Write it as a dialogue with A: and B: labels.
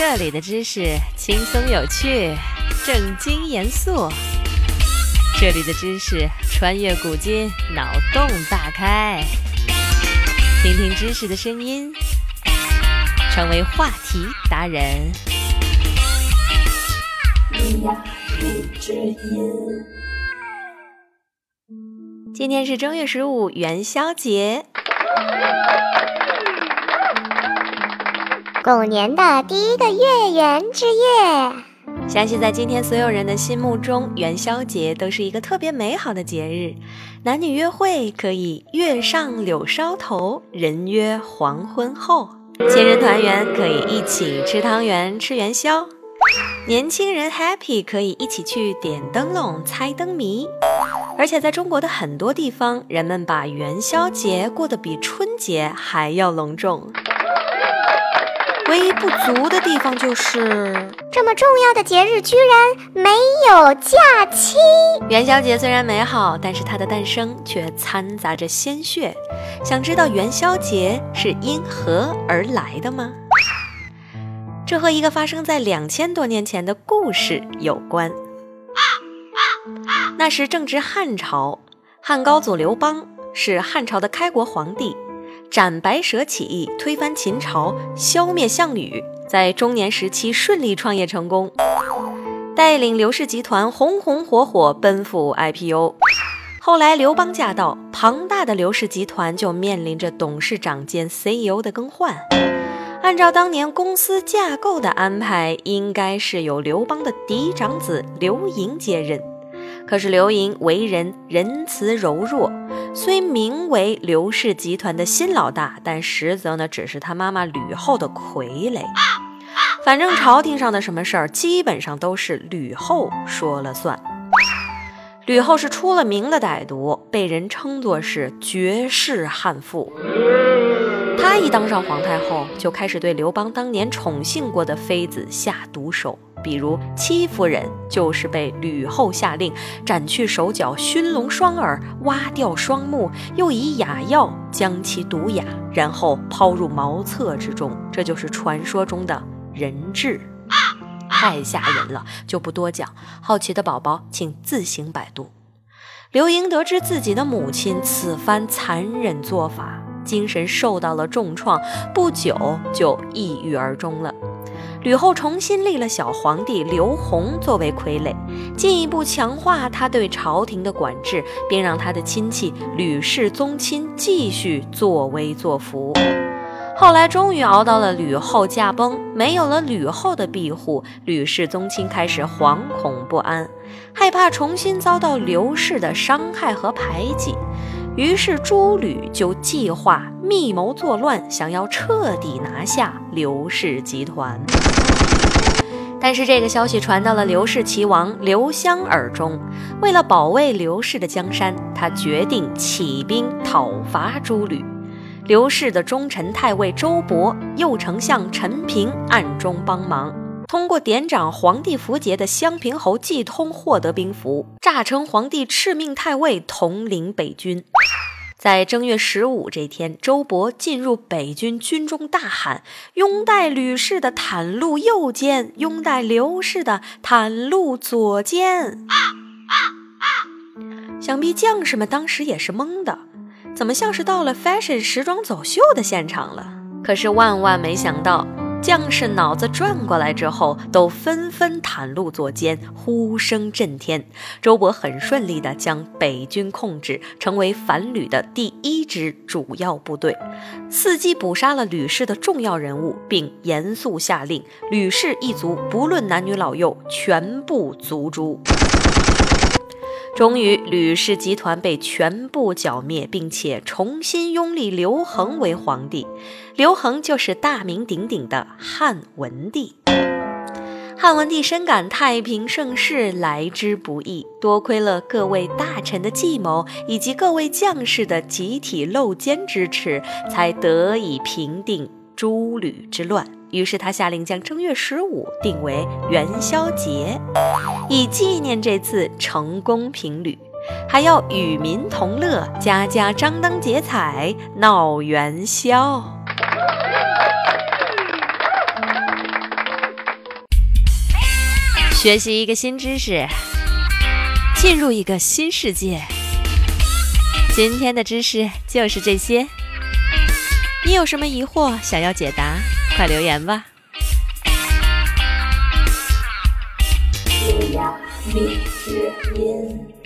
A: 这里的知识轻松有趣，正经严肃。这里的知识穿越古今，脑洞大开。听听知识的声音，成为话题达人。今天是正月十五元宵节。
B: 狗年的第一个月圆之夜，
A: 相信在今天所有人的心目中，元宵节都是一个特别美好的节日。男女约会可以月上柳梢头，人约黄昏后；亲人团圆可以一起吃汤圆、吃元宵；年轻人 happy 可以一起去点灯笼、猜灯谜。而且在中国的很多地方，人们把元宵节过得比春节还要隆重。唯一不足的地方就是
B: 这么重要的节日居然没有假期。
A: 元宵节虽然美好，但是它的诞生却掺杂着鲜血。想知道元宵节是因何而来的吗？这和一个发生在两千多年前的故事有关。那时正值汉朝，汉高祖刘邦是汉朝的开国皇帝。斩白蛇起义，推翻秦朝，消灭项羽，在中年时期顺利创业成功，带领刘氏集团红红火火奔赴 IPO。后来刘邦驾到，庞大的刘氏集团就面临着董事长兼 CEO 的更换。按照当年公司架构的安排，应该是由刘邦的嫡长子刘盈接任。可是刘盈为人仁慈柔弱。虽名为刘氏集团的新老大，但实则呢只是他妈妈吕后的傀儡。反正朝廷上的什么事儿，基本上都是吕后说了算。吕后是出了名的歹毒，被人称作是绝世悍妇。她一当上皇太后，就开始对刘邦当年宠幸过的妃子下毒手。比如戚夫人就是被吕后下令斩去手脚、熏聋双耳、挖掉双目，又以哑药将其毒哑，然后抛入茅厕之中。这就是传说中的人质，太吓人了，就不多讲。好奇的宝宝请自行百度。刘盈得知自己的母亲此番残忍做法，精神受到了重创，不久就抑郁而终了。吕后重新立了小皇帝刘弘作为傀儡，进一步强化他对朝廷的管制，并让他的亲戚吕氏宗亲继续作威作福。后来终于熬到了吕后驾崩，没有了吕后的庇护，吕氏宗亲开始惶恐不安，害怕重新遭到刘氏的伤害和排挤。于是朱吕就计划密谋作乱，想要彻底拿下刘氏集团。但是这个消息传到了刘氏齐王刘襄耳中，为了保卫刘氏的江山，他决定起兵讨伐朱吕。刘氏的忠臣太尉周勃、右丞相陈平暗中帮忙。通过典掌皇帝符节的襄平侯季通获得兵符，诈称皇帝敕命太尉统领北军。在正月十五这天，周勃进入北军军中，大喊：“拥戴吕氏的袒露右肩，拥戴刘氏的袒露左肩。”想必将士们当时也是懵的，怎么像是到了 fashion 时装走秀的现场了？可是万万没想到。将士脑子转过来之后，都纷纷袒露左肩，呼声震天。周勃很顺利地将北军控制，成为反吕的第一支主要部队，伺机捕杀了吕氏的重要人物，并严肃下令：吕氏一族不论男女老幼，全部族诛。终于，吕氏集团被全部剿灭，并且重新拥立刘恒为皇帝。刘恒就是大名鼎鼎的汉文帝。汉文帝深感太平盛世来之不易，多亏了各位大臣的计谋以及各位将士的集体露肩支持，才得以平定诸吕之乱。于是他下令将正月十五定为元宵节，以纪念这次成功平旅，还要与民同乐，家家张灯结彩闹元宵。学习一个新知识，进入一个新世界。今天的知识就是这些。你有什么疑惑想要解答，快留言吧。
C: 优雅励志音。